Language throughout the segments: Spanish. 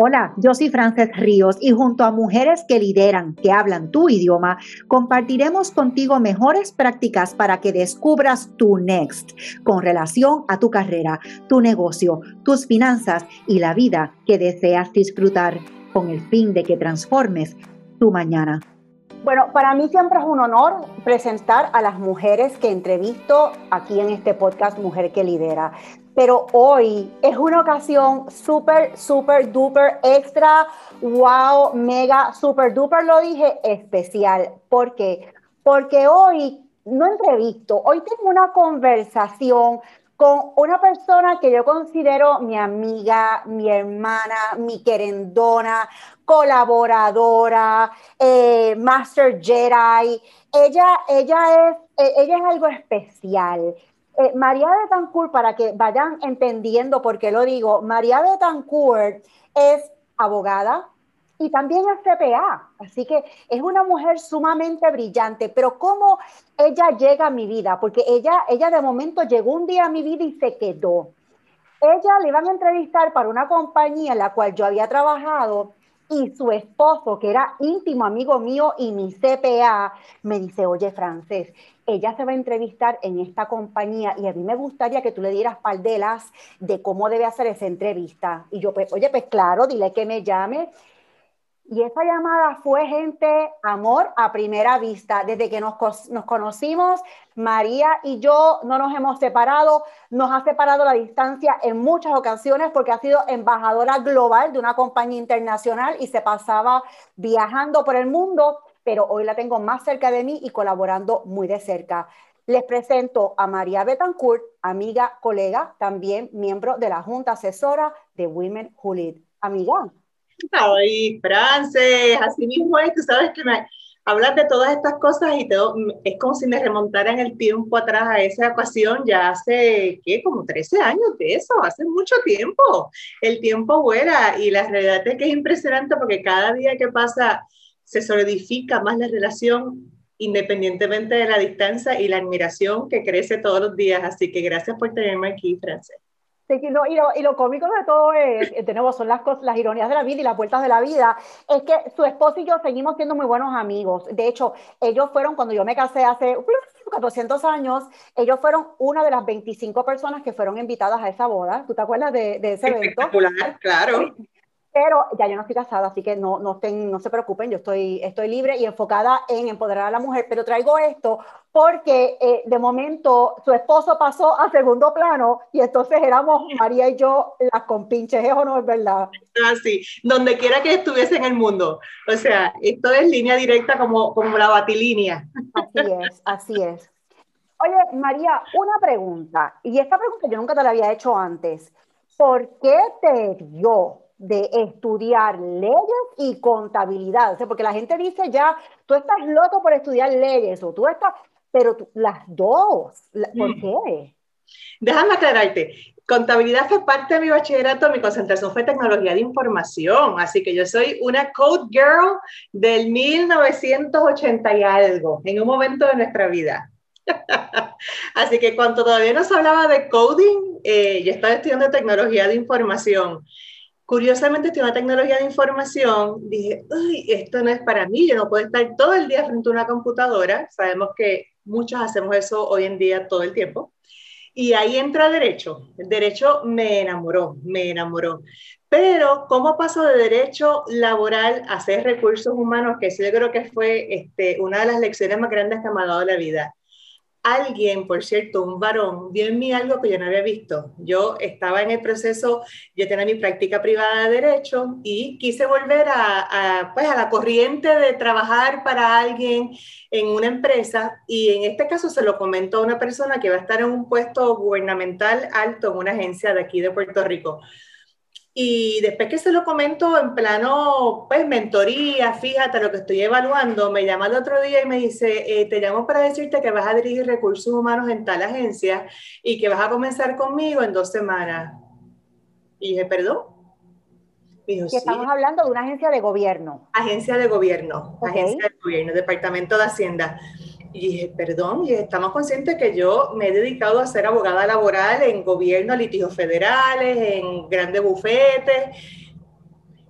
Hola, yo soy Frances Ríos y junto a mujeres que lideran, que hablan tu idioma, compartiremos contigo mejores prácticas para que descubras tu next con relación a tu carrera, tu negocio, tus finanzas y la vida que deseas disfrutar con el fin de que transformes tu mañana. Bueno, para mí siempre es un honor presentar a las mujeres que entrevisto aquí en este podcast Mujer que Lidera pero hoy es una ocasión súper, súper, duper, extra, wow, mega, súper, duper, lo dije, especial. ¿Por qué? Porque hoy no entrevisto, hoy tengo una conversación con una persona que yo considero mi amiga, mi hermana, mi querendona, colaboradora, eh, Master Jedi. Ella, ella, es, e, ella es algo especial. Eh, María Betancourt, para que vayan entendiendo por qué lo digo, María Betancourt es abogada y también es CPA, así que es una mujer sumamente brillante, pero ¿cómo ella llega a mi vida? Porque ella, ella de momento llegó un día a mi vida y se quedó. Ella le iban a entrevistar para una compañía en la cual yo había trabajado y su esposo, que era íntimo amigo mío y mi CPA, me dice, oye, Francés, ella se va a entrevistar en esta compañía y a mí me gustaría que tú le dieras paldelas de cómo debe hacer esa entrevista. Y yo, pues, oye, pues claro, dile que me llame. Y esa llamada fue gente, amor a primera vista. Desde que nos, nos, conocimos, María y yo no nos hemos separado. Nos ha separado la distancia en muchas ocasiones porque ha sido embajadora global de una compañía internacional y se pasaba viajando por el mundo, pero hoy la tengo más cerca de mí y colaborando muy de cerca. Les presento a María Betancourt, amiga, colega, también miembro de la Junta Asesora de Women Who Lead. Amiga. Ay, Frances, así mismo es, tú sabes que me hablas de todas estas cosas y todo, es como si me remontara en el tiempo atrás a esa ocasión, ya hace, ¿qué? Como 13 años de eso, hace mucho tiempo. El tiempo vuela y la realidad es que es impresionante porque cada día que pasa se solidifica más la relación independientemente de la distancia y la admiración que crece todos los días. Así que gracias por tenerme aquí, Frances y, lo, y, lo, cómico de todo es, eh, tenemos, son las, cosas, las ironías de la vida y las vueltas de la vida, es que su esposo y yo seguimos siendo muy buenos amigos. De hecho, ellos fueron, cuando yo me casé hace 400 años, ellos fueron una de las 25 personas que fueron invitadas a esa boda. ¿Tú te acuerdas de, de ese evento? Espectacular, claro. Pero ya yo no estoy casada, así que no, no, estén, no se preocupen, yo estoy, estoy libre y enfocada en empoderar a la mujer, pero traigo esto porque eh, de momento su esposo pasó a segundo plano y entonces éramos María y yo las compinches, ¿es o no es verdad? Así, donde quiera que estuviese en el mundo. O sea, esto es línea directa como, como la batilínea. Así es, así es. Oye, María, una pregunta, y esta pregunta yo nunca te la había hecho antes. ¿Por qué te dio de estudiar leyes y contabilidad. O sea, porque la gente dice ya, tú estás loco por estudiar leyes o tú estás, pero las dos, ¿por mm. qué? Déjame aclararte. Contabilidad fue parte de mi bachillerato, mi concentración fue tecnología de información, así que yo soy una code girl del 1980 y algo, en un momento de nuestra vida. así que cuando todavía no se hablaba de coding, eh, yo estaba estudiando tecnología de información Curiosamente, estoy en tecnología de información, dije, uy, esto no es para mí, yo no puedo estar todo el día frente a una computadora, sabemos que muchos hacemos eso hoy en día todo el tiempo, y ahí entra derecho, derecho me enamoró, me enamoró. Pero, ¿cómo paso de derecho laboral a ser recursos humanos? Que eso yo creo que fue este, una de las lecciones más grandes que me ha dado la vida alguien, por cierto, un varón, vio en mí algo que yo no había visto. Yo estaba en el proceso, yo tenía mi práctica privada de derecho y quise volver a, pues, a la corriente de trabajar para alguien en una empresa y en este caso se lo comentó a una persona que va a estar en un puesto gubernamental alto en una agencia de aquí de Puerto Rico. Y después que se lo comento en plano, pues, mentoría, fíjate lo que estoy evaluando, me llama el otro día y me dice, eh, te llamo para decirte que vas a dirigir recursos humanos en tal agencia y que vas a comenzar conmigo en dos semanas. Y dije, perdón. Y estamos hablando de una agencia de gobierno. Agencia de gobierno, agencia de gobierno, Departamento de Hacienda. Y dije, perdón, y estamos conscientes que yo me he dedicado a ser abogada laboral en gobierno, litigios federales, en grandes bufetes.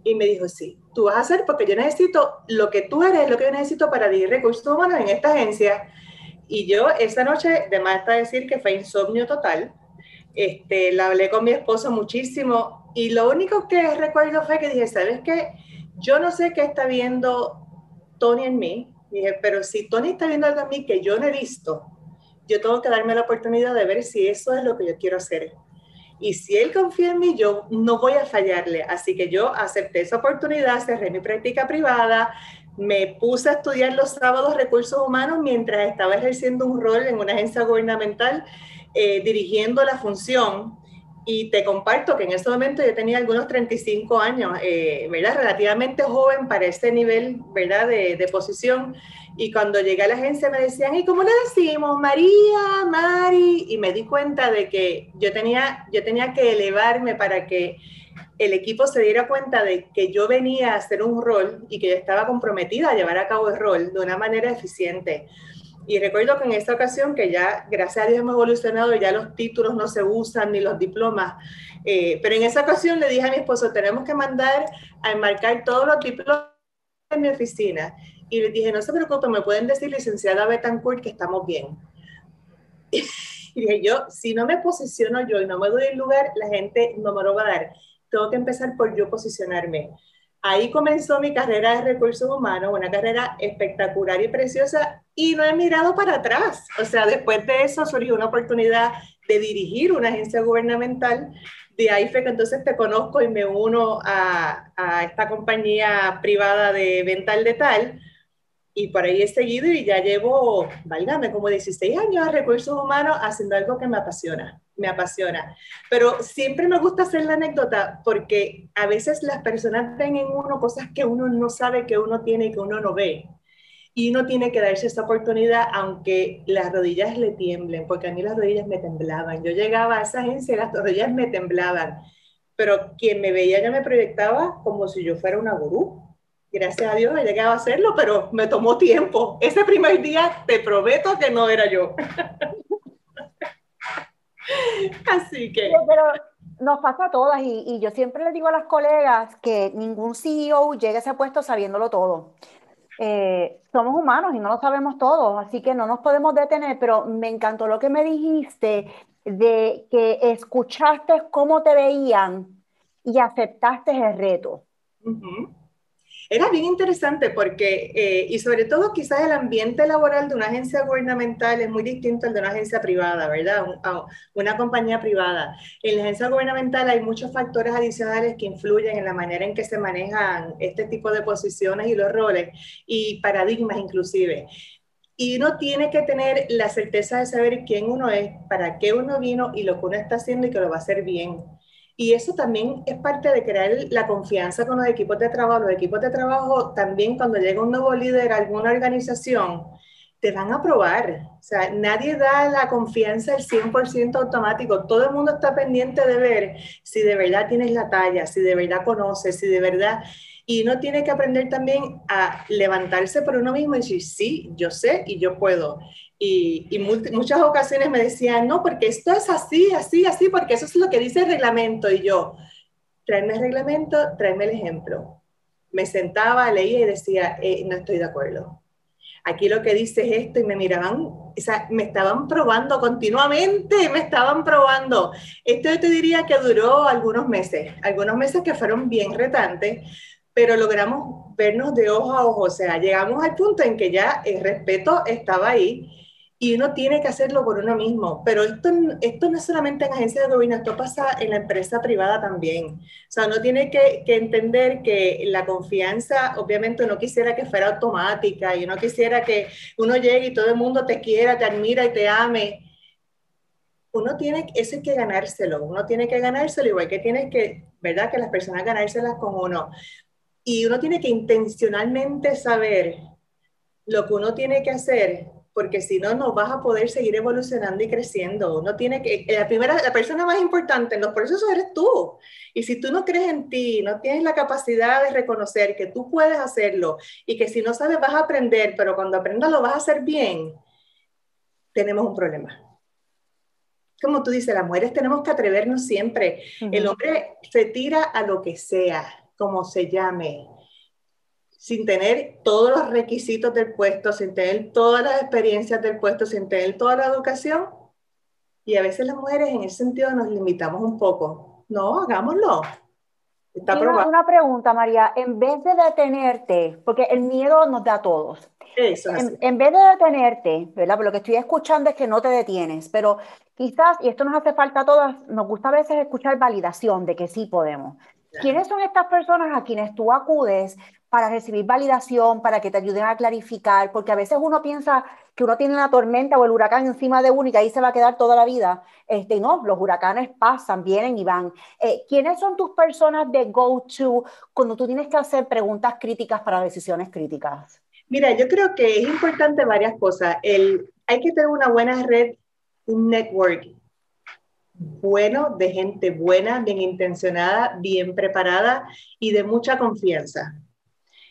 Y me dijo, sí, tú vas a hacer porque yo necesito lo que tú eres, lo que yo necesito para dirigir recursos humanos en esta agencia. Y yo esa noche, de más está decir que fue insomnio total, este, la hablé con mi esposo muchísimo y lo único que recuerdo fue que dije, ¿sabes qué? Yo no sé qué está viendo Tony en mí, dije, pero si Tony está viendo algo en mí que yo no he visto, yo tengo que darme la oportunidad de ver si eso es lo que yo quiero hacer. Y si él confía en mí, yo no voy a fallarle. Así que yo acepté esa oportunidad, cerré mi práctica privada, me puse a estudiar los sábados recursos humanos mientras estaba ejerciendo un rol en una agencia gubernamental eh, dirigiendo la función. Y te comparto que en ese momento yo tenía algunos 35 años, eh, ¿verdad? Relativamente joven para ese nivel, ¿verdad? De, de, posición. Y cuando llegué a la agencia me decían, ¿y cómo le decimos? María, Mari. Y me di cuenta de que yo tenía, yo tenía que elevarme para que el equipo se diera cuenta de que yo venía a hacer un rol y que yo estaba comprometida a llevar a cabo el rol de una manera eficiente. Y recuerdo que en esta ocasión, que ya, gracias a Dios, hemos evolucionado, ya los títulos no se usan ni los diplomas, eh, pero en esa ocasión le dije a mi esposo, tenemos que mandar a enmarcar todos los diplomas en mi oficina. Y le dije, no se preocupe, me pueden decir, licenciada Betancourt, que estamos bien. y dije, yo, si no me posiciono yo y no me doy el lugar, la gente no me lo va a dar. Tengo que empezar por yo posicionarme. Ahí comenzó mi carrera de recursos humanos, una carrera espectacular y preciosa, y no he mirado para atrás. O sea, después de eso surgió una oportunidad de dirigir una agencia gubernamental. De ahí fue que entonces te conozco y me uno a, a esta compañía privada de venta al detal. Y por ahí he seguido y ya llevo, válgame, como 16 años de recursos humanos haciendo algo que me apasiona me apasiona. Pero siempre me gusta hacer la anécdota porque a veces las personas ven en uno cosas que uno no sabe que uno tiene y que uno no ve. Y uno tiene que darse esa oportunidad aunque las rodillas le tiemblen, porque a mí las rodillas me temblaban. Yo llegaba a esa agencia y las rodillas me temblaban. Pero quien me veía ya me proyectaba como si yo fuera una gurú. Gracias a Dios he llegado a hacerlo, pero me tomó tiempo. Ese primer día te prometo que no era yo. Así que... pero nos pasa a todas y, y, yo siempre les digo a las colegas que ningún CEO llegue a ese puesto sabiéndolo todo. Eh, somos humanos y no lo sabemos todo, así que no nos podemos detener, pero me encantó lo que me dijiste de que escuchaste cómo te veían y aceptaste el reto. Uh -huh. Era bien interesante porque, eh, y sobre todo quizás el ambiente laboral de una agencia gubernamental es muy distinto al de una agencia privada, ¿verdad? Una compañía privada. En la agencia gubernamental hay muchos factores adicionales que influyen en la manera en que se manejan este tipo de posiciones y los roles y paradigmas inclusive. Y uno tiene que tener la certeza de saber quién uno es, para qué uno vino y lo que uno está haciendo y que lo va a hacer bien. Y eso también es parte de crear la confianza con los equipos de trabajo. Los equipos de trabajo también cuando llega un nuevo líder a alguna organización, te van a probar. O sea, nadie da la confianza al 100% automático. Todo el mundo está pendiente de ver si de verdad tienes la talla, si de verdad conoces, si de verdad... Y uno tiene que aprender también a levantarse por uno mismo y decir, sí, yo sé y yo puedo. Y, y muchas ocasiones me decían, no, porque esto es así, así, así, porque eso es lo que dice el reglamento. Y yo, tráeme el reglamento, tráeme el ejemplo. Me sentaba, leía y decía, eh, no estoy de acuerdo. Aquí lo que dice es esto y me miraban, o sea, me estaban probando continuamente, me estaban probando. Esto yo te diría que duró algunos meses, algunos meses que fueron bien retantes, pero logramos vernos de ojo a ojo, o sea, llegamos al punto en que ya el respeto estaba ahí y uno tiene que hacerlo por uno mismo. Pero esto, esto no es solamente en agencias de gobierno, esto pasa en la empresa privada también. O sea, uno tiene que, que, entender que la confianza, obviamente uno quisiera que fuera automática y uno quisiera que uno llegue y todo el mundo te quiera, te admira y te ame. Uno tiene, eso hay que ganárselo, uno tiene que ganárselo, igual que tiene que, ¿verdad? Que las personas ganárselas con uno. Y uno tiene que intencionalmente saber lo que uno tiene que hacer porque si no, no vas a poder seguir evolucionando y creciendo. Uno tiene que, la primera, la persona más importante en los procesos eres tú. Y si tú no crees en ti, no tienes la capacidad de reconocer que tú puedes hacerlo y que si no sabes vas a aprender, pero cuando aprendas lo vas a hacer bien, tenemos un problema. Como tú dices, las mujeres tenemos que atrevernos siempre. Uh -huh. El hombre se tira a lo que sea como se llame, sin tener todos los requisitos del puesto, sin tener todas las experiencias del puesto, sin tener toda la educación. Y a veces las mujeres en ese sentido nos limitamos un poco. No, hagámoslo. Está una, una pregunta, María. En vez de detenerte, porque el miedo nos da a todos, en, vez de detenerte, ¿verdad? Pero lo que estoy escuchando es que no te detienes, pero quizás, y esto nos hace falta a todas, nos gusta a veces escuchar validación de que sí podemos. ¿Quiénes son estas personas a quienes tú acudes para recibir validación, para que te ayuden a clarificar? Porque a veces uno piensa que uno tiene una tormenta o el huracán encima de uno y que ahí se va a quedar toda la vida. Este, no, los huracanes pasan, vienen y van. Eh, ¿Quiénes son tus personas de go-to cuando tú tienes que hacer preguntas críticas para decisiones críticas? Mira, yo creo que es importante varias cosas. Hay que tener una buena red, un network bueno, de gente buena, bien intencionada, bien preparada y de mucha confianza.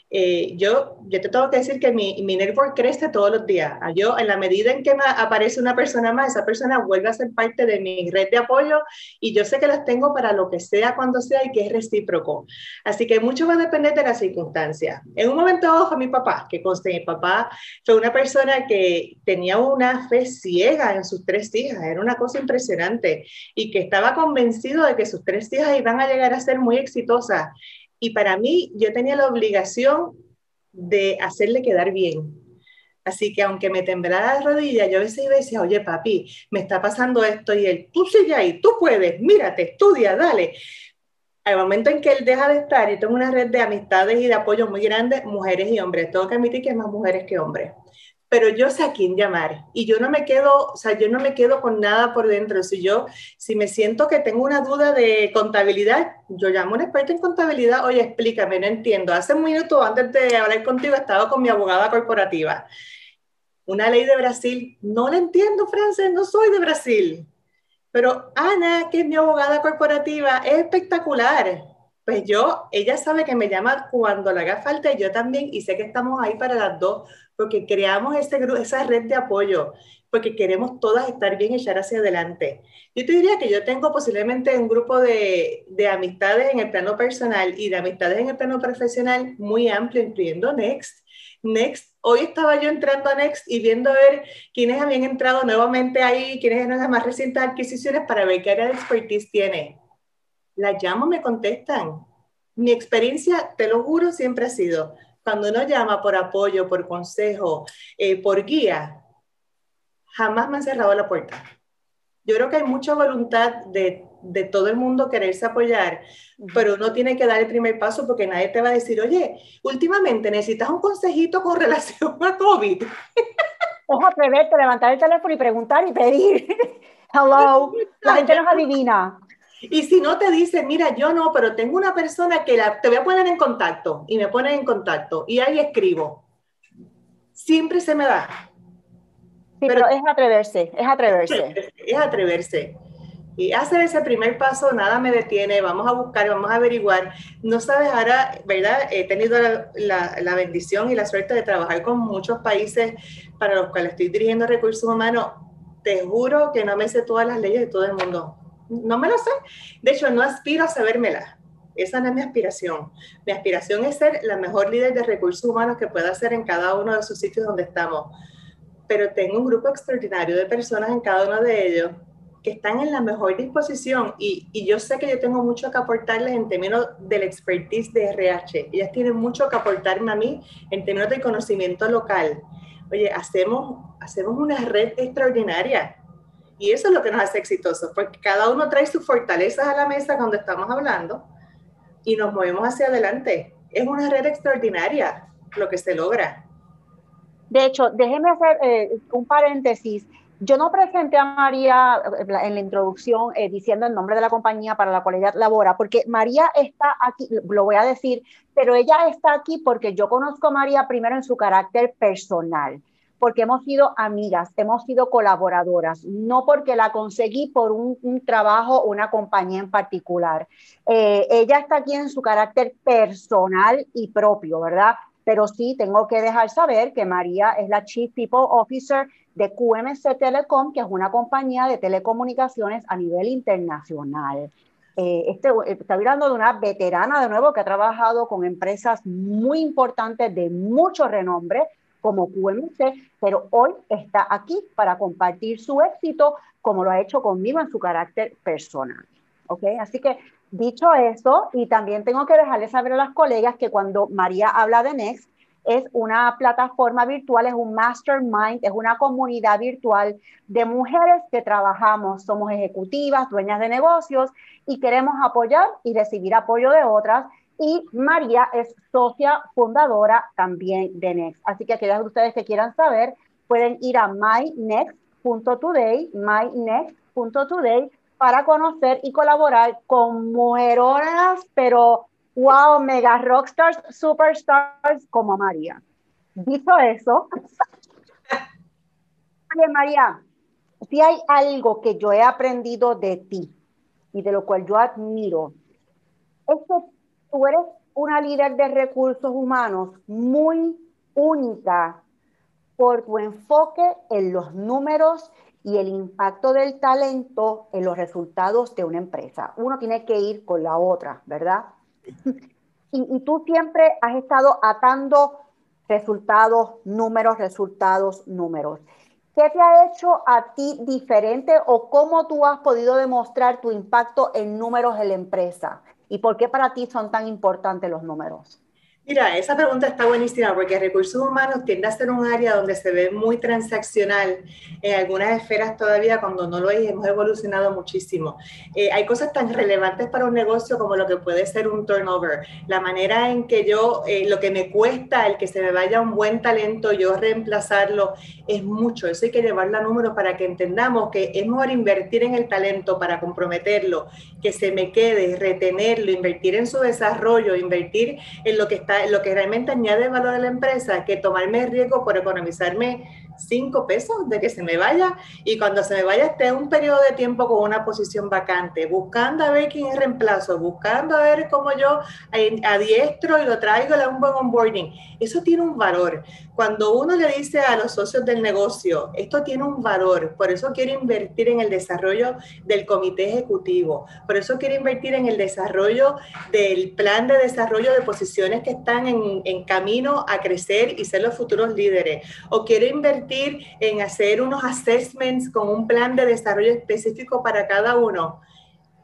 Eh, yo, yo te tengo que decir que mi, mi, network crece todos los días. Ah, yo, en la medida en que me aparece una persona más, esa persona vuelve a ser parte de mi red de apoyo y yo sé que las tengo para lo que sea, cuando sea y que es recíproco. Así que mucho va a depender de las circunstancias. En un momento ojo, mi papá, que conste, mi papá fue una persona que tenía una fe ciega en sus tres hijas, era una cosa impresionante y que estaba convencido de que sus tres hijas iban a llegar a ser muy exitosas y para mí, yo tenía la obligación de hacerle quedar bien. Así que aunque me temblara la rodilla, yo a veces y decía, oye papi, me está pasando esto y él, tú sigue ahí, tú puedes, mírate, estudia, dale. Al momento en que él deja de estar, y tengo una red de amistades y de apoyo muy grande, mujeres y hombres. Tengo que admitir que hay más mujeres que hombres pero yo sé a quién llamar y yo no me quedo, o sea, yo no me quedo con nada por dentro. Si yo, si me siento que tengo una duda de contabilidad, yo llamo a un experto en contabilidad, oye, explícame, no entiendo. Hace un minuto antes de hablar contigo estaba con mi abogada corporativa. Una ley de Brasil, no la entiendo, Frances, no soy de Brasil. Pero Ana, que es mi abogada corporativa, es espectacular. Pues yo, ella sabe que me llama cuando le haga falta y yo también, y sé que estamos ahí para las dos porque creamos ese, esa red de apoyo, porque queremos todas estar bien y echar hacia adelante. Yo te diría que yo tengo posiblemente un grupo de, de amistades en el plano personal y de amistades en el plano profesional muy amplio, incluyendo Next. Next, hoy estaba yo entrando a Next y viendo a ver quiénes habían entrado nuevamente ahí, quiénes eran las más recientes adquisiciones para ver qué área de expertise tiene. La llamo, me contestan. Mi experiencia, te lo juro, siempre ha sido, cuando uno llama por apoyo, por consejo, eh, por guía, jamás me han cerrado la puerta. Yo creo que hay mucha voluntad de, de todo el mundo quererse apoyar, pero uno tiene que dar el primer paso porque nadie te va a decir, oye, últimamente necesitas un consejito con relación a COVID. Ojo, atreverte, levantar el teléfono y preguntar y pedir. Hello, la gente nos adivina. Y si no te dice, mira, yo no, pero tengo una persona que la, te voy a poner en contacto y me pones en contacto y ahí escribo. Siempre se me da. Sí, pero, es atreverse, es atreverse. Es atreverse. Y hacer ese primer paso, nada me detiene, vamos a buscar, vamos a averiguar. No sabes, ahora, ¿verdad? He tenido la, la bendición y la suerte de trabajar con muchos países para los cuales estoy dirigiendo recursos humanos. Te juro que no me sé todas las leyes de todo el mundo no me lo sé. De hecho, no aspiro a sabérmela. Esa no es mi aspiración. Mi aspiración es ser la mejor líder de recursos humanos que pueda ser en cada uno de sus sitios donde estamos. Pero tengo un grupo extraordinario de personas en cada uno de ellos que están en la mejor disposición y, yo sé que yo tengo mucho que aportarles en términos del expertise de RH. Ellas tienen mucho que aportarme a mí en términos de conocimiento local. Oye, hacemos, hacemos una red extraordinaria y eso es lo que nos hace exitosos, porque cada uno trae sus fortalezas a la mesa cuando estamos hablando y nos movemos hacia adelante. Es una red extraordinaria lo que se logra. De hecho, déjeme hacer eh, un paréntesis. Yo no presenté a María eh, en la introducción eh, diciendo el nombre de la compañía para la cual ella labora, porque María está aquí, lo voy a decir, pero ella está aquí porque yo conozco a María primero en su carácter personal porque hemos sido amigas, hemos sido colaboradoras, no porque la conseguí por un, trabajo o una compañía en particular. Eh, ella está aquí en su carácter personal y propio, ¿verdad? Pero sí tengo que dejar saber que María es la Chief People Officer de QMC Telecom, que es una compañía de telecomunicaciones a nivel internacional. Eh, este, está hablando de una veterana de nuevo que ha trabajado con empresas muy importantes de mucho renombre como QMC, pero hoy está aquí para compartir su éxito como lo ha hecho conmigo en su carácter personal. ¿Ok? Así que dicho eso, y también tengo que dejarles saber a las colegas que cuando María habla de Next, es una plataforma virtual, es un mastermind, es una comunidad virtual de mujeres que trabajamos, somos ejecutivas, dueñas de negocios y queremos apoyar y recibir apoyo de otras. Y María es socia fundadora también de Next. Así que aquellas de ustedes que quieran saber, pueden ir a mynext.today, mynext.today, para conocer y colaborar con mujeronas, pero wow, mega rockstars, superstars como María. Dicho eso, María, si hay algo que yo he aprendido de ti y de lo cual yo admiro, tú eres una líder de recursos humanos muy única por tu enfoque en los números y el impacto del talento en los resultados de una empresa. Uno tiene que ir con la otra, ¿verdad? Y, tú siempre has estado atando resultados, números, resultados, números. ¿Qué te ha hecho a ti diferente o cómo tú has podido demostrar tu impacto en números en la empresa? ¿Y por qué para ti son tan importantes los números? Mira, esa pregunta está buenísima porque recursos humanos tiende a ser un área donde se ve muy transaccional en algunas esferas todavía, cuando no lo es, hemos evolucionado muchísimo. Eh, hay cosas tan relevantes para un negocio como lo que puede ser un turnover, la manera en que yo, eh, lo que me cuesta el que se me vaya un buen talento, yo reemplazarlo, es mucho. Eso hay que llevarlo a números para que entendamos que es mejor invertir en el talento para comprometerlo, que se me quede, retenerlo, invertir en su desarrollo, invertir en lo que está lo que realmente añade valor a la empresa que tomarme el riesgo por economizarme cinco pesos de que se me vaya y cuando se me vaya esté un periodo de tiempo con una posición vacante, buscando a ver quién es reemplazo, buscando a ver cómo yo adiestro y lo traigo a un buen onboarding. Eso tiene un valor. Cuando uno le dice a los socios del negocio, esto tiene un valor, por eso quiero invertir en el desarrollo del comité ejecutivo, por eso quiero invertir en el desarrollo del plan de desarrollo de posiciones que están en, camino a crecer y ser los futuros líderes, o quiero invertir en hacer unos assessments con un plan de desarrollo específico para cada uno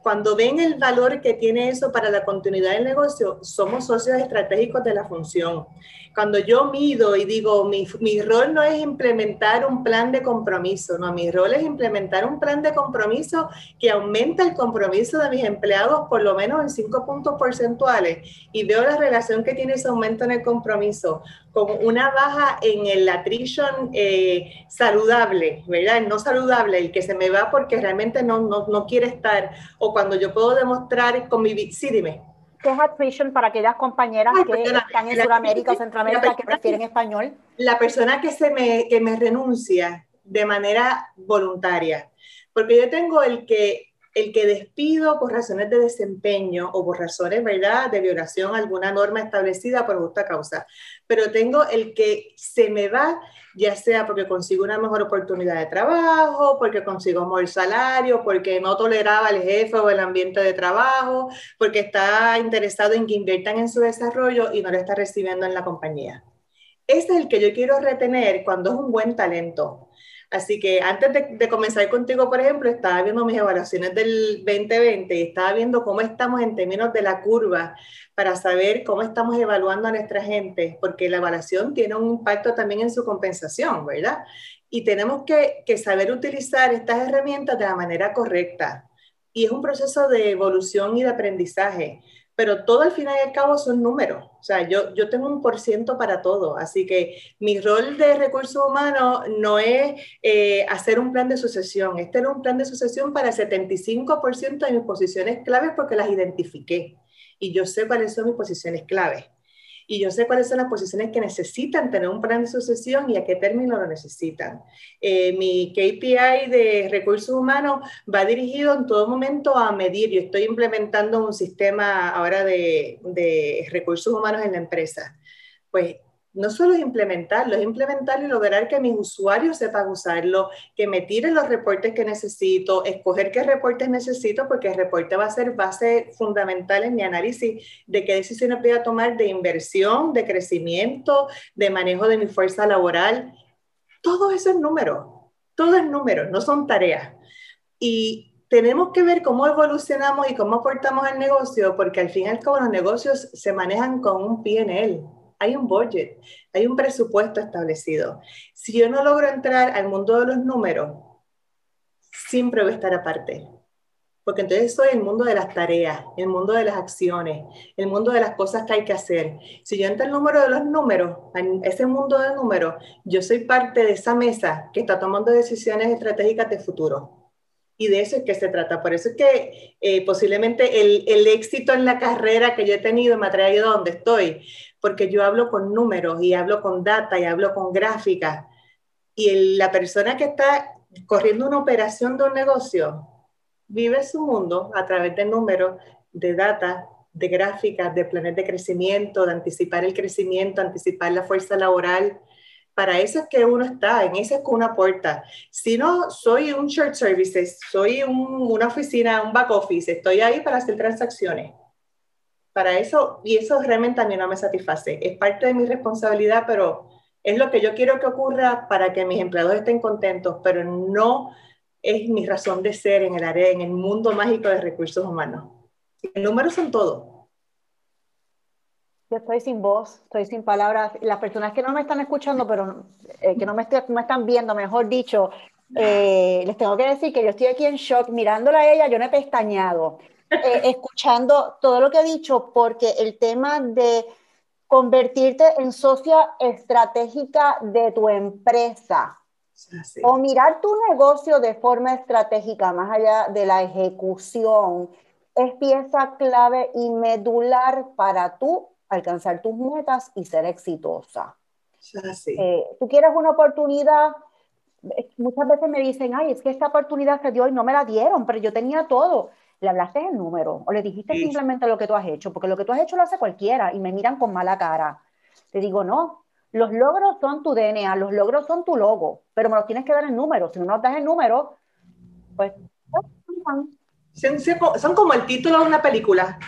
cuando ven el valor que tiene eso para la continuidad del negocio, somos socios estratégicos de la función. Cuando yo mido y digo, mi, mi, rol no es implementar un plan de compromiso, no, mi rol es implementar un plan de compromiso que aumenta el compromiso de mis empleados por lo menos en cinco puntos porcentuales y veo la relación que tiene ese aumento en el compromiso con una baja en el attrition eh, saludable, ¿verdad? El no saludable, el que se me va porque realmente no, no, no quiere estar, o cuando yo puedo demostrar con mi... Sí, dime. ¿Qué es attrition para aquellas compañeras que están en Sudamérica o Centroamérica que prefieren español? La persona que, se me, que me renuncia de manera voluntaria, porque yo tengo el que el que despido por razones de desempeño o por razones, ¿verdad?, de violación a alguna norma establecida por justa causa. Pero tengo el que se me va, ya sea porque consigo una mejor oportunidad de trabajo, porque consigo un mejor salario, porque no toleraba al jefe o el ambiente de trabajo, porque está interesado en que inviertan en su desarrollo y no lo está recibiendo en la compañía. Ese es el que yo quiero retener cuando es un buen talento Así que antes de, comenzar contigo, por ejemplo, estaba viendo mis evaluaciones del 2020 y estaba viendo cómo estamos en términos de la curva para saber cómo estamos evaluando a nuestra gente, porque la evaluación tiene un impacto también en su compensación, ¿verdad? Y tenemos que, que saber utilizar estas herramientas de la manera correcta. Y es un proceso de evolución y de aprendizaje pero todo al final y al cabo son números. O sea, yo, yo tengo un por ciento para todo, así que mi rol de recursos humanos no es eh, hacer un plan de sucesión, este era un plan de sucesión para el 75% de mis posiciones claves porque las identifiqué. Y yo sé cuáles son mis posiciones claves y yo sé cuáles son las posiciones que necesitan tener un plan de sucesión y a qué término lo necesitan. Eh, mi KPI de recursos humanos va dirigido en todo momento a medir. Yo estoy implementando un sistema ahora de, de recursos humanos en la empresa. Pues no solo es implementarlo, es implementarlo y lograr que mis usuarios sepan usarlo, que me tiren los reportes que necesito, escoger qué reportes necesito, porque el reporte va a ser base fundamental en mi análisis de qué decisiones voy a tomar de inversión, de crecimiento, de manejo de mi fuerza laboral. Todo eso es número, todo es número, no son tareas. Y tenemos que ver cómo evolucionamos y cómo aportamos al negocio, porque al fin y al cabo los negocios se manejan con un PNL hay un budget, hay un presupuesto establecido. Si yo no logro entrar al mundo de los números, siempre voy a estar aparte. Porque entonces soy el mundo de las tareas, el mundo de las acciones, el mundo de las cosas que hay que hacer. Si yo entro el número de los números, en ese mundo de números, yo soy parte de esa mesa que está tomando decisiones estratégicas de futuro. Y de eso es que se trata. Por eso es que eh, posiblemente el, el, éxito en la carrera que yo he tenido me ha traído a donde estoy, porque yo hablo con números y hablo con data y hablo con gráficas. Y la persona que está corriendo una operación de un negocio vive su mundo a través de números, de data, de gráficas, de planes de crecimiento, de anticipar el crecimiento, anticipar la fuerza laboral. Para eso es que uno está, en eso es que uno aporta. Si no, soy un short services, soy una oficina, un back office, estoy ahí para hacer transacciones para eso, y eso realmente a mí no me satisface. Es parte de mi responsabilidad, pero es lo que yo quiero que ocurra para que mis empleados estén contentos, pero no es mi razón de ser en el área, en el mundo mágico de recursos humanos. El números son todo. Yo estoy sin voz, estoy sin palabras. Las personas que no me están escuchando, pero eh, que no me, me, están viendo, mejor dicho, eh, les tengo que decir que yo estoy aquí en shock, mirándola a ella, yo no he pestañado. Eh, escuchando todo lo que he dicho, porque el tema de convertirte en socia estratégica de tu empresa o mirar tu negocio de forma estratégica, más allá de la ejecución, es pieza clave y medular para tú alcanzar tus metas y ser exitosa. Eh, tú quieres una oportunidad, muchas veces me dicen, ay, es que esta oportunidad se dio y no me la dieron, pero yo tenía todo le hablaste el número o le dijiste simplemente lo que tú has hecho, porque lo que tú has hecho lo hace cualquiera y me miran con mala cara. Te digo, no, los logros son tu DNA, los logros son tu logo, pero me los tienes que dar en número. Si no nos das el número, pues... Son como el título de una película,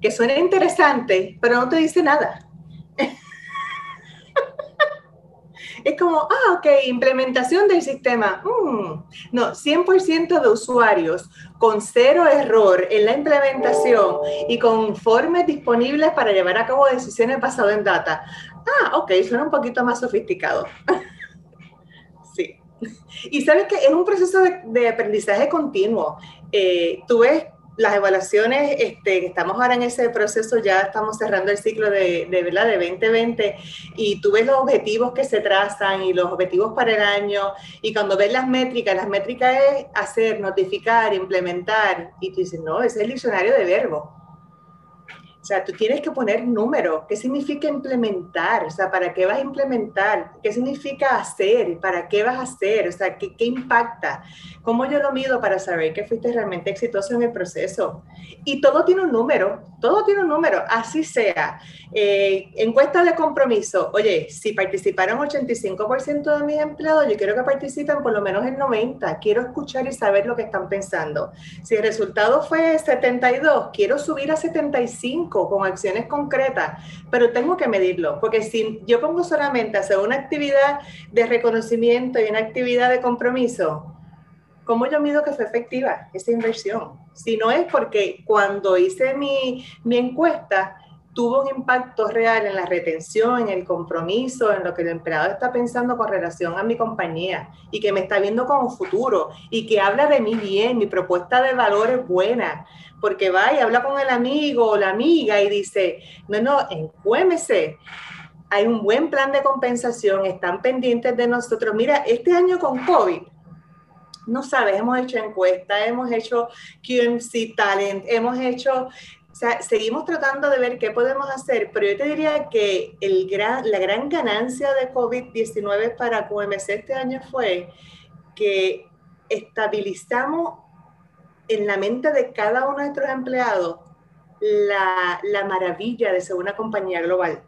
que suena interesante, pero no te dice nada. Es como, ah, ok, implementación del sistema. Mm, no, 100% de usuarios con cero error en la implementación y con informes disponibles para llevar a cabo decisiones basadas en data. Ah, ok, suena un poquito más sofisticado. sí. Y sabes que es un proceso de, aprendizaje continuo. Eh, tú ves las evaluaciones, este, estamos ahora en ese proceso, ya estamos cerrando el ciclo de, de, ¿verdad? de 2020 y tú ves los objetivos que se trazan y los objetivos para el año y cuando ves las métricas, las métricas es hacer, notificar, implementar y tú dices, no, ese es el diccionario de verbo. O sea, tú tienes que poner números. ¿Qué significa implementar? O sea, ¿para qué vas a implementar? ¿Qué significa hacer? ¿Para qué vas a hacer? O sea, ¿qué, qué impacta? ¿Cómo yo lo mido para saber que fuiste realmente exitoso en el proceso? Y todo tiene un número, todo tiene un número, así sea. Eh, encuesta de compromiso. Oye, si participaron 85% de mis empleados, yo quiero que participen por lo menos el 90%. Quiero escuchar y saber lo que están pensando. Si el resultado fue 72, quiero subir a 75 con acciones concretas, pero tengo que medirlo, porque si yo pongo solamente hacer una actividad de reconocimiento y una actividad de compromiso, ¿cómo yo mido que fue efectiva esa inversión? Si no es porque cuando hice mi, mi encuesta, tuvo un impacto real en la retención, en el compromiso, en lo que el empleado está pensando con relación a mi compañía y que me está viendo como futuro y que habla de mí bien, mi propuesta de valor es buena, porque va y habla con el amigo o la amiga y dice, no, no, encuémese. Hay un buen plan de compensación, están pendientes de nosotros. Mira, este año con COVID, no sabes, hemos hecho encuestas, hemos hecho QMC Talent, hemos hecho o sea, seguimos tratando de ver qué podemos hacer, pero yo te diría que el la gran ganancia de COVID-19 para QMC este año fue que estabilizamos en la mente de cada uno de nuestros empleados la, la maravilla de ser una compañía global.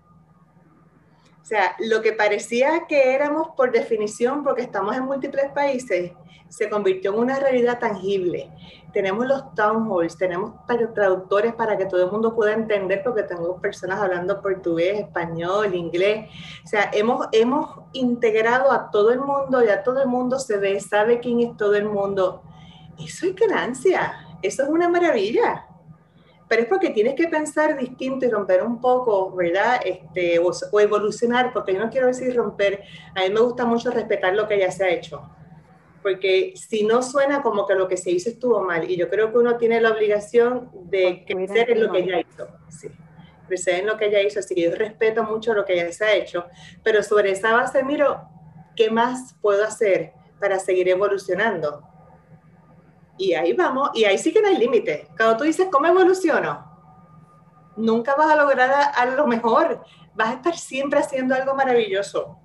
O sea, lo que parecía que éramos por definición, porque estamos en múltiples países, se convirtió en una realidad tangible. Tenemos los town halls, tenemos traductores para que todo el mundo pueda entender, porque tengo personas hablando portugués, español, inglés. O sea, hemos, hemos integrado a todo el mundo, ya todo el mundo se ve, sabe quién es todo el mundo. Eso es ganancia, eso es una maravilla. Pero es porque tienes que pensar distinto y romper un poco, ¿verdad? Este, o, o, evolucionar, porque yo no quiero decir romper, a mí me gusta mucho respetar lo que ya se ha hecho, porque si no suena como que lo que se hizo estuvo mal, y yo creo que uno tiene la obligación de crecer en lo que ya hizo, sí, crecer en lo que ya hizo, así que yo respeto mucho lo que ya se ha hecho, pero sobre esa base miro, ¿qué más puedo hacer para seguir evolucionando? Y ahí vamos, y ahí sí que no hay límite. Cuando tú dices, ¿cómo evoluciono? Nunca vas a lograr a, lo mejor. Vas a estar siempre haciendo algo maravilloso.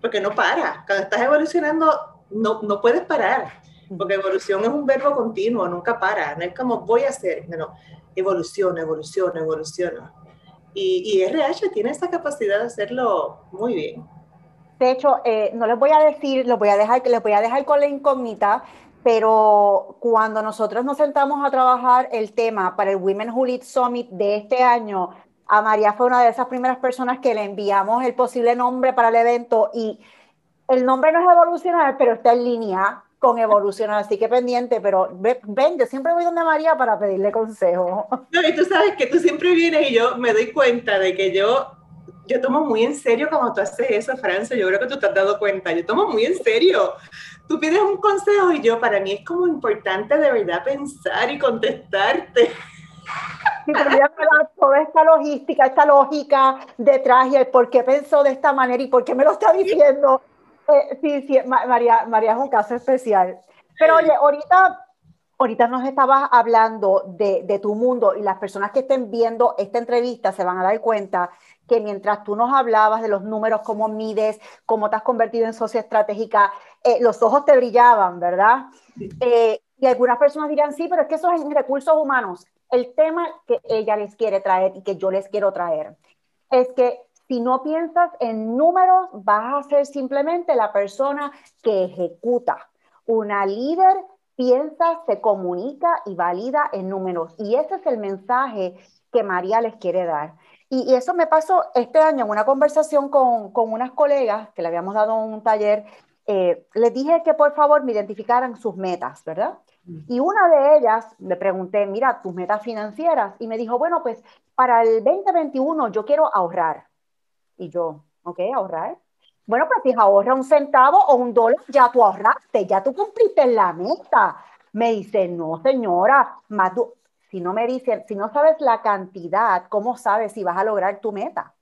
Porque no para. Cuando estás evolucionando, no, no puedes parar. Porque evolución es un verbo continuo, nunca para. No es como voy a hacer. No, no. Evoluciona, evoluciona, evoluciona. Y, y RH tiene esa capacidad de hacerlo muy bien. De hecho, eh, no les voy a decir, les voy a dejar, les voy a dejar con la incógnita pero cuando nosotros nos sentamos a trabajar el tema para el Women Who Lead Summit de este año, a María fue una de esas primeras personas que le enviamos el posible nombre para el evento y el nombre no es evolucionar, pero está en línea con evolucionar, así que pendiente, pero ven, yo siempre voy donde María para pedirle consejo. No, y tú sabes que tú siempre vienes y yo me doy cuenta de que yo, yo tomo muy en serio como tú haces eso, Francia, yo creo que tú te has dado cuenta, yo tomo muy en serio tú pides un consejo y yo, para mí es como importante de verdad pensar y contestarte. toda esta logística, esta lógica detrás y el por qué pensó de esta manera y por qué me lo está diciendo. Eh, sí, sí, María, María es un caso especial. Pero oye, ahorita, ahorita nos estabas hablando de, de tu mundo y las personas que estén viendo esta entrevista se van a dar cuenta que mientras tú nos hablabas de los números, cómo mides, cómo te has convertido en socia estratégica, eh, los ojos te brillaban, ¿verdad? Eh, y algunas personas dirán, sí, pero es que eso es en recursos humanos. El tema que ella les quiere traer y que yo les quiero traer es que si no piensas en números, vas a ser simplemente la persona que ejecuta. Una líder piensa, se comunica y valida en números. Y ese es el mensaje que María les quiere dar. Y, eso me pasó este año en una conversación con, con unas colegas que le habíamos dado un taller. Eh, les dije que por favor me identificaran sus metas, ¿verdad? Mm. Y una de ellas le pregunté, mira, tus metas financieras. Y me dijo, bueno, pues para el 2021 yo quiero ahorrar. Y yo, ok, ahorrar. Bueno, pues si ahorra un centavo o un dólar, ya tú ahorraste, ya tú cumpliste la meta. Me dice, no, señora, más, si no me dicen, si no sabes la cantidad, ¿cómo sabes si vas a lograr tu meta?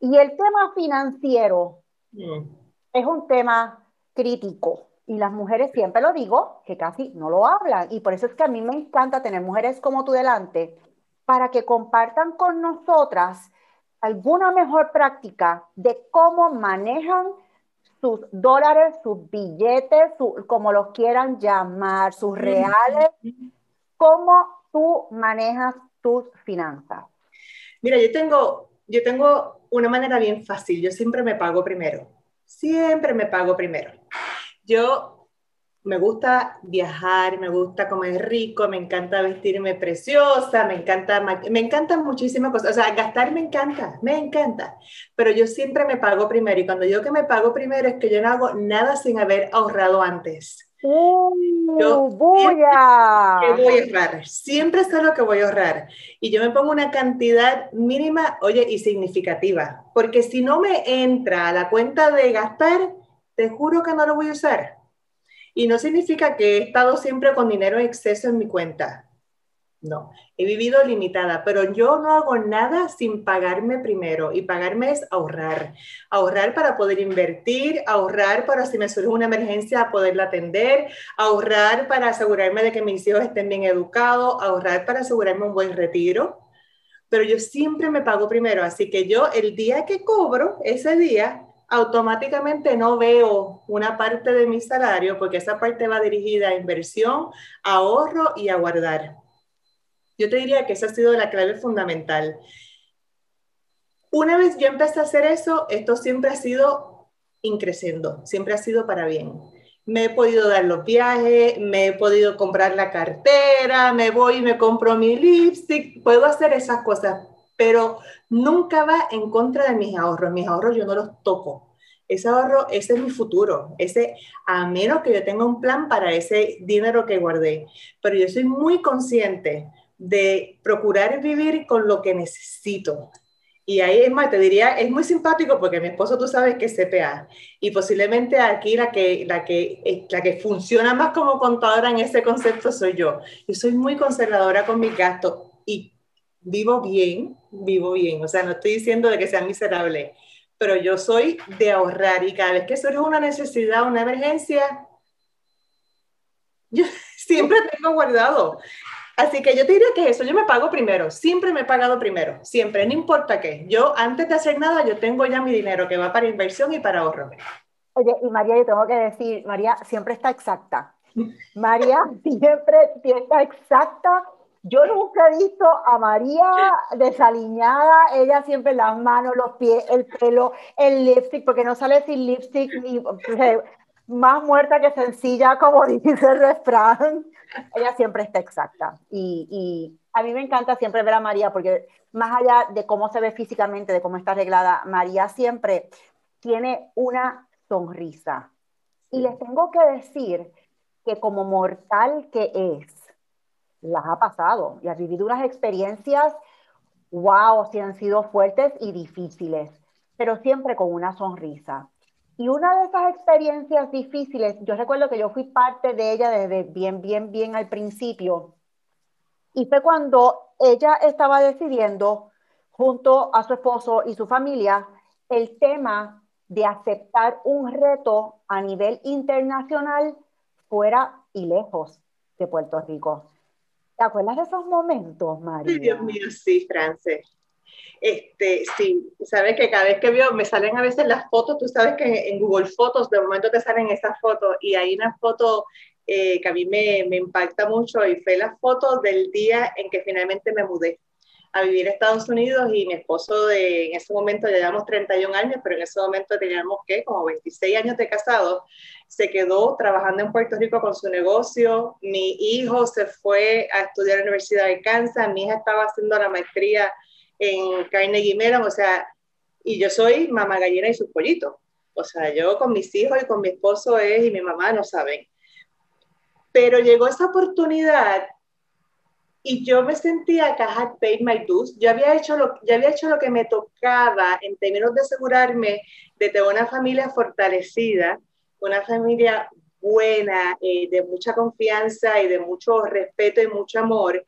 Y el tema financiero mm. es un tema crítico. Y las mujeres, siempre lo digo, que casi no lo hablan. Y por eso es que a mí me encanta tener mujeres como tú delante, para que compartan con nosotras alguna mejor práctica de cómo manejan sus dólares, sus billetes, como los quieran llamar, sus mm. reales, ¿Cómo tú manejas tus finanzas? Mira, yo tengo, yo tengo una manera bien fácil. Yo siempre me pago primero. Siempre me pago primero. Yo me gusta viajar, me gusta comer rico, me encanta vestirme preciosa, me encanta, me encantan muchísimas cosas. O sea, gastar me encanta, me encanta. Pero yo siempre me pago primero. Y cuando digo que me pago primero es que yo no hago nada sin haber ahorrado antes. Yo voy a... voy a ahorrar, siempre sé lo que voy a ahorrar. Y yo me pongo una cantidad mínima, oye, y significativa. Porque si no me entra a la cuenta de gastar, te juro que no lo voy a usar. Y no significa que he estado siempre con dinero en exceso en mi cuenta. No, he vivido limitada, pero yo no hago nada sin pagarme primero. Y pagarme es ahorrar. Ahorrar para poder invertir, ahorrar para si me surge una emergencia poderla atender, ahorrar para asegurarme de que mis hijos estén bien educados, ahorrar para asegurarme un buen retiro. Pero yo siempre me pago primero, así que yo el día que cobro, ese día, automáticamente no veo una parte de mi salario porque esa parte va dirigida a inversión, ahorro y a guardar. Yo te diría que esa ha sido la clave fundamental. una vez yo empecé a hacer eso, esto siempre ha sido increciendo, siempre ha sido para bien. Me he podido dar los viajes, me he podido comprar la cartera, me voy y me compro mi lipstick, puedo hacer esas cosas, pero nunca va en contra de mis ahorros. Mis ahorros yo no los toco. Ese ahorro, ese es mi futuro. Ese, a menos que yo tenga un plan para ese dinero que guardé. Pero yo soy muy consciente de procurar vivir con lo que necesito. Y ahí es más, te diría, es muy simpático porque mi esposo tú sabes que es CPA y posiblemente aquí la que, la que, eh, la que funciona más como contadora en ese concepto soy yo. Yo soy muy conservadora con mis gastos y vivo bien, vivo bien. O sea, no estoy diciendo de que sea miserable, pero yo soy de ahorrar y cada vez que surge una necesidad, una emergencia, yo siempre tengo guardado. Así que yo te diría que eso, yo me pago primero, siempre me he pagado primero, siempre, no importa qué. Yo antes de hacer nada, yo tengo ya mi dinero que va para inversión y para ahorro. Oye, y María, yo tengo que decir, María siempre está exacta. María siempre está exacta. Yo nunca he visto a María desaliñada, ella siempre las manos, los pies, el pelo, el lipstick, porque no sale sin lipstick, ni, más muerta que sencilla, como dice el refrán ella siempre está exacta. Y, a mí me encanta siempre ver a María, porque más allá de cómo se ve físicamente, de cómo está arreglada, María siempre tiene una sonrisa. Y les tengo que decir que como mortal que es, las ha pasado y ha vivido unas experiencias, wow, si han sido fuertes y difíciles, pero siempre con una sonrisa. Y una de esas experiencias difíciles, yo recuerdo que yo fui parte de ella desde bien, bien, bien al principio. Y fue cuando ella estaba decidiendo, junto a su esposo y su familia, el tema de aceptar un reto a nivel internacional fuera y lejos de Puerto Rico. ¿Te acuerdas de esos momentos, María? Dios mío, sí, Frances. Este, sí, sabes que cada vez que veo, me salen a veces las fotos, tú sabes que en Google Fotos de momento te salen esas fotos y hay una foto eh, que a mí me, me, impacta mucho y fue la foto del día en que finalmente me mudé a vivir a Estados Unidos y mi esposo de, en ese momento ya llevamos 31 años, pero en ese momento teníamos que como 26 años de casado, se quedó trabajando en Puerto Rico con su negocio, mi hijo se fue a estudiar en la Universidad de Kansas, mi hija estaba haciendo la maestría en Carnegie Mellon, o sea, y yo soy mamá gallina y sus pollitos. O sea, yo con mis hijos y con mi esposo es, y mi mamá no saben. Pero llegó esa oportunidad y yo me sentía que I had paid my dues. Yo había hecho lo, ya había hecho lo que me tocaba en términos de asegurarme de tener una familia fortalecida, una familia buena, eh, de mucha confianza y de mucho respeto y mucho amor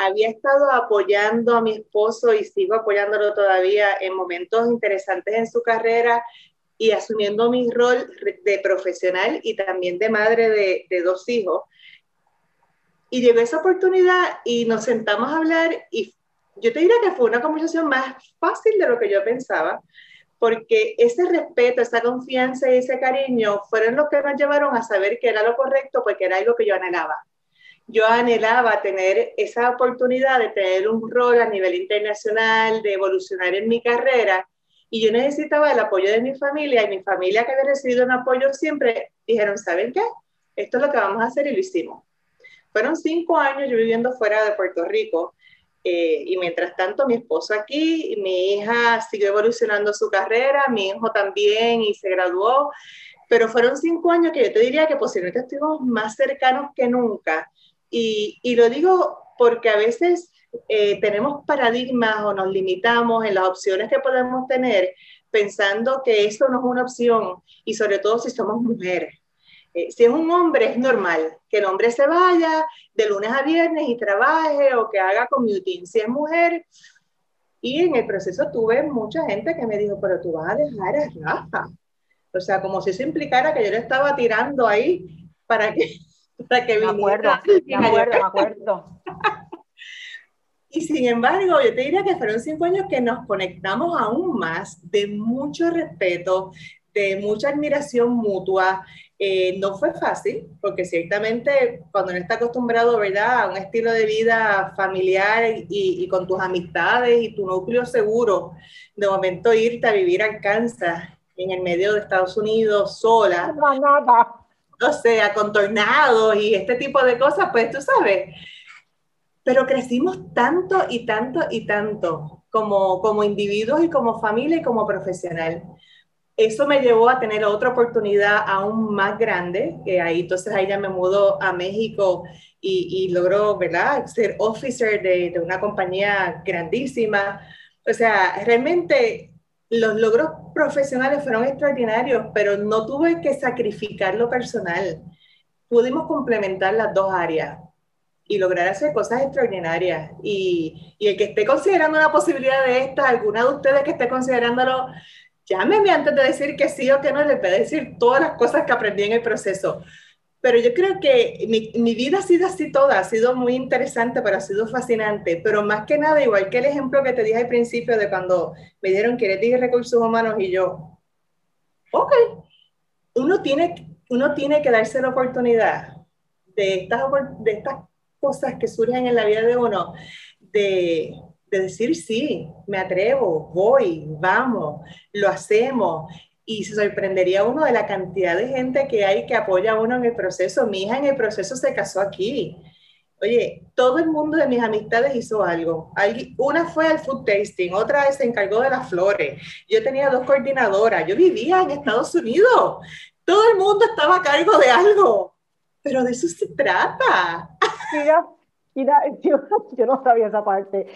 había estado apoyando a mi esposo y sigo apoyándolo todavía en momentos interesantes en su carrera y asumiendo mi rol de profesional y también de madre de, de dos hijos. Y llegó esa oportunidad y nos sentamos a hablar y yo te diría que fue una conversación más fácil de lo que yo pensaba, porque ese respeto, esa confianza y ese cariño fueron los que nos llevaron a saber que era lo correcto, porque era algo que yo anhelaba yo anhelaba tener esa oportunidad de tener un rol a nivel internacional, de evolucionar en mi carrera, y yo necesitaba el apoyo de mi familia, y mi familia que había recibido un apoyo siempre, dijeron, ¿saben qué? Esto es lo que vamos a hacer y lo hicimos. Fueron cinco años yo viviendo fuera de Puerto Rico, eh, y mientras tanto mi esposo aquí, mi hija siguió evolucionando su carrera, mi hijo también y se graduó, pero fueron cinco años que yo te diría que posiblemente estuvimos más cercanos que nunca y, lo digo porque a veces eh, tenemos paradigmas o nos limitamos en las opciones que podemos tener pensando que eso no es una opción y sobre todo si somos mujeres. Eh, si es un hombre es normal que el hombre se vaya de lunes a viernes y trabaje o que haga commuting. Si es mujer, y en el proceso tuve mucha gente que me dijo, pero tú vas a dejar a Rafa. O sea, como si eso implicara que yo le estaba tirando ahí para que que me acuerdo, me acuerdo, me acuerdo. Y sin embargo, yo te diría que fueron cinco años que nos conectamos aún más de mucho respeto, de mucha admiración mutua. Eh, no fue fácil, porque ciertamente cuando uno está acostumbrado, ¿verdad?, a un estilo de vida familiar y, con tus amistades y tu núcleo seguro, de momento irte a vivir a Kansas, en el medio de Estados Unidos, sola. No, nada. O sea, con tornados y este tipo de cosas, pues tú sabes. Pero crecimos tanto y tanto y tanto como, como individuos y como familia y como profesional eso me llevó a tener otra oportunidad aún más grande, que ahí entonces ahí ya me mudó a México y, y logró, ¿verdad?, ser officer de, de, una compañía grandísima. O sea, realmente los logros profesionales fueron extraordinarios, pero no tuve que sacrificar lo personal. Pudimos complementar las dos áreas y lograr hacer cosas extraordinarias. Y, el que esté considerando una posibilidad de esta, alguna de ustedes que esté considerándolo, llámeme antes de decir que sí o que no, le voy a decir todas las cosas que aprendí en el proceso. Pero yo creo que mi, mi, vida ha sido así toda, ha sido muy interesante, pero ha sido fascinante. Pero más que nada, igual que el ejemplo que te dije al principio de cuando me dieron que eres recursos humanos y yo, ok, uno tiene, uno tiene que darse la oportunidad de estas, de estas cosas que surgen en la vida de uno, de, de decir sí, me atrevo, voy, vamos, lo hacemos. Y se sorprendería uno de la cantidad de gente que hay que apoya a uno en el proceso. Mi hija en el proceso se casó aquí. Oye, todo el mundo de mis amistades hizo algo. Una fue al food tasting, otra se encargó de las flores. Yo tenía dos coordinadoras. Yo vivía en Estados Unidos. Todo el mundo estaba a cargo de algo. Pero de eso se trata. Mira, Mira, yo, yo, no sabía esa parte.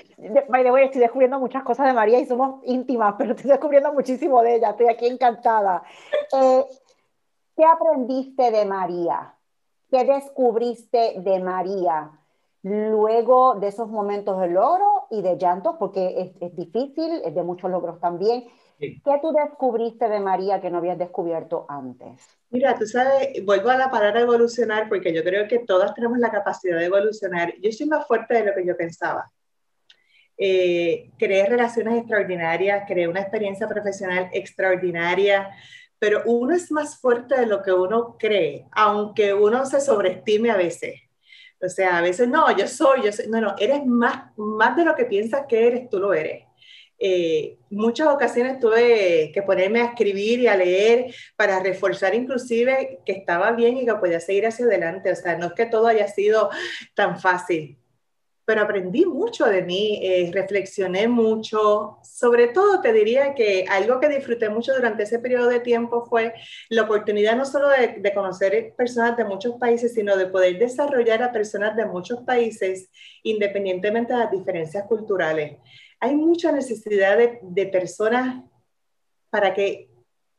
By the way, estoy descubriendo muchas cosas de María y somos íntimas, pero estoy descubriendo muchísimo de ella. Estoy aquí encantada. Eh, ¿Qué aprendiste de María? ¿Qué descubriste de María luego de esos momentos de logro y de llanto? Porque es, es difícil, es de muchos logros también. ¿Qué tú descubriste de María que no habías descubierto antes? Mira, tú sabes, vuelvo a la palabra evolucionar porque yo creo que todas tenemos la capacidad de evolucionar. Yo soy más fuerte de lo que yo pensaba. Eh, creé relaciones extraordinarias, creé una experiencia profesional extraordinaria, pero uno es más fuerte de lo que uno cree, aunque uno se sobreestime a veces. O sea, a veces no, yo soy, yo soy, no, no, eres más, más de lo que piensas que eres, tú lo eres. Eh, muchas ocasiones tuve que ponerme a escribir y a leer para reforzar inclusive que estaba bien y que podía seguir hacia adelante. O sea, no es que todo haya sido tan fácil, pero aprendí mucho de mí, eh, reflexioné mucho. Sobre todo te diría que algo que disfruté mucho durante ese periodo de tiempo fue la oportunidad no solo de, de conocer personas de muchos países, sino de poder desarrollar a personas de muchos países independientemente de las diferencias culturales hay mucha necesidad de, personas para que,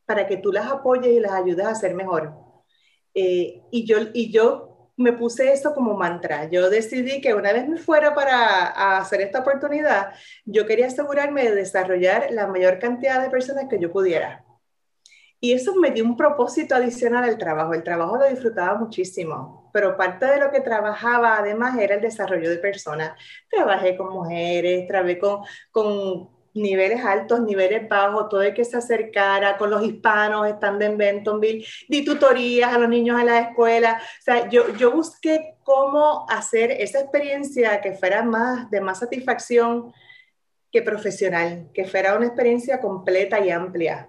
para que tú las apoyes y las ayudes a ser mejor. Eh, y, yo, y yo me puse eso como mantra. Yo decidí que una vez me fuera para hacer esta oportunidad, yo quería asegurarme de desarrollar la mayor cantidad de personas que yo pudiera. Y eso me dio un propósito adicional al trabajo. El trabajo lo disfrutaba muchísimo, pero parte de lo que trabajaba además era el desarrollo de personas. Trabajé con mujeres, trabajé con, con niveles altos, niveles bajos, todo el que se acercara, con los hispanos estando en Bentonville, di tutorías a los niños a la escuela. O sea, yo, yo busqué cómo hacer esa experiencia que fuera más de más satisfacción que profesional, que fuera una experiencia completa y amplia.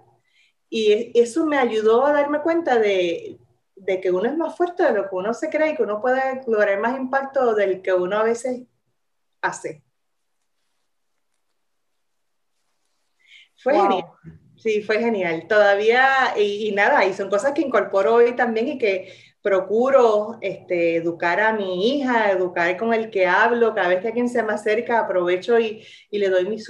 Y eso me ayudó a darme cuenta de, de, que uno es más fuerte de lo que uno se cree y que uno puede lograr más impacto del que uno a veces hace. Fue genial. Sí, fue genial. Todavía, y, nada, y son cosas que incorporo hoy también y que procuro este, educar a mi hija, educar con el que hablo, cada vez que alguien se me acerca, aprovecho y, y le doy mis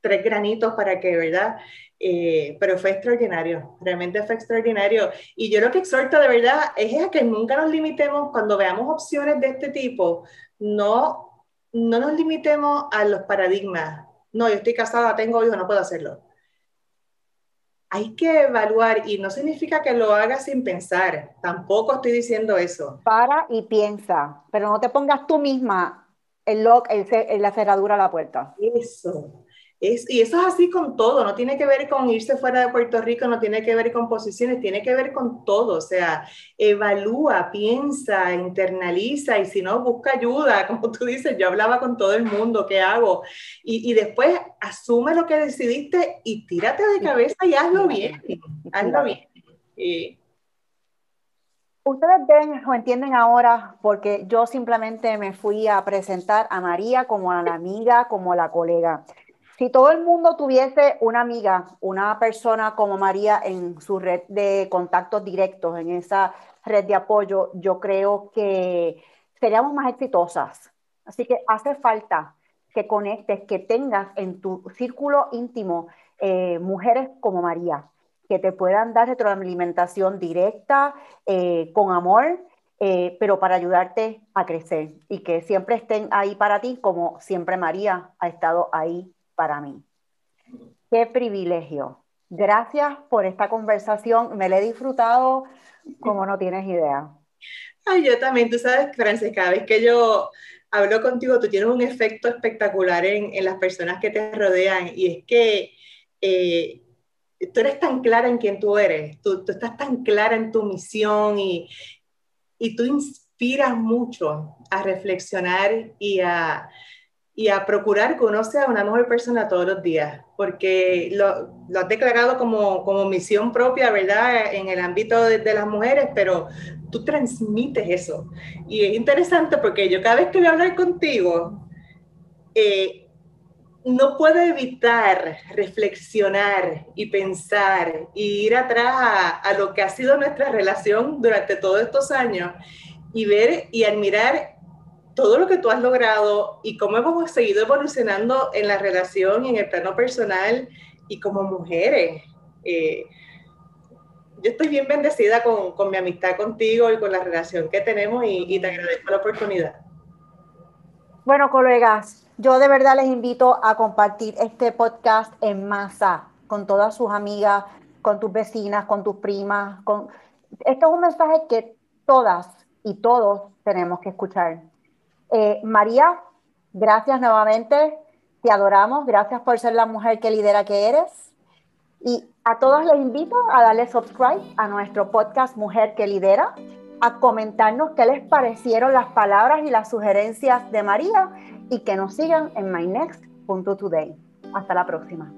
tres granitos para que, ¿verdad? Eh, pero fue extraordinario, realmente fue extraordinario. Y yo lo que exhorto de verdad es a que nunca nos limitemos cuando veamos opciones de este tipo, no, no nos limitemos a los paradigmas. No, yo estoy casada, tengo hijos, no puedo hacerlo. Hay que evaluar y no significa que lo hagas sin pensar, tampoco estoy diciendo eso. Para y piensa, pero no te pongas tú misma el lock, el, la cerradura a la puerta. Eso y eso es así con todo, no tiene que ver con irse fuera de Puerto Rico, no tiene que ver con posiciones, tiene que ver con todo, o sea, evalúa, piensa, internaliza y si no, busca ayuda, como tú dices, yo hablaba con todo el mundo, ¿qué hago? Y, y después asume lo que decidiste y tírate de cabeza y hazlo bien, hazlo bien. Ustedes ven o entienden ahora porque yo simplemente me fui a presentar a María como a la amiga, como a la colega. Si todo el mundo tuviese una amiga, una persona como María en su red de contactos directos, en esa red de apoyo, yo creo que seríamos más exitosas. Así que hace falta que conectes, que tengas en tu círculo íntimo eh, mujeres como María, que te puedan dar retroalimentación directa, eh, con amor, eh, pero para ayudarte a crecer y que siempre estén ahí para ti, como siempre María ha estado ahí para mí. Qué privilegio. Gracias por esta conversación. Me la he disfrutado como no tienes idea. Ay, yo también, tú sabes, Frances, cada vez que yo hablo contigo, tú tienes un efecto espectacular en, en las personas que te rodean y es que eh, tú eres tan clara en quién tú eres, tú, tú estás tan clara en tu misión y, y tú inspiras mucho a reflexionar y a, y a procurar que uno sea una mejor persona todos los días, porque lo, has declarado como, como, misión propia, ¿verdad? En el ámbito de, las mujeres, pero tú transmites eso. Y es interesante porque yo cada vez que voy a hablar contigo, eh, no puedo evitar reflexionar y pensar y ir atrás a, a lo que ha sido nuestra relación durante todos estos años y ver y admirar todo lo que tú has logrado y cómo hemos seguido evolucionando en la relación y en el plano personal y como mujeres. Eh, yo estoy bien bendecida con, mi amistad contigo y con la relación que tenemos y, te agradezco la oportunidad. Bueno, colegas, yo de verdad les invito a compartir este podcast en masa con todas sus amigas, con tus vecinas, con tus primas. Esto es un mensaje que todas y todos tenemos que escuchar. Eh, María, gracias nuevamente, te adoramos, gracias por ser la mujer que lidera que eres. Y a todos les invito a darle subscribe a nuestro podcast Mujer que Lidera, a comentarnos qué les parecieron las palabras y las sugerencias de María y que nos sigan en mynext.today. Hasta la próxima.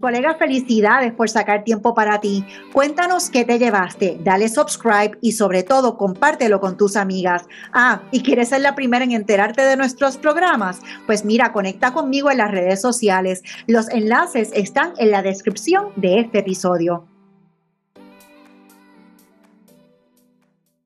Colega, felicidades por sacar tiempo para ti. Cuéntanos qué te llevaste, dale subscribe y sobre todo compártelo con tus amigas. Ah, ¿y quieres ser la primera en enterarte de nuestros programas? Pues mira, conecta conmigo en las redes sociales. Los enlaces están en la descripción de este episodio.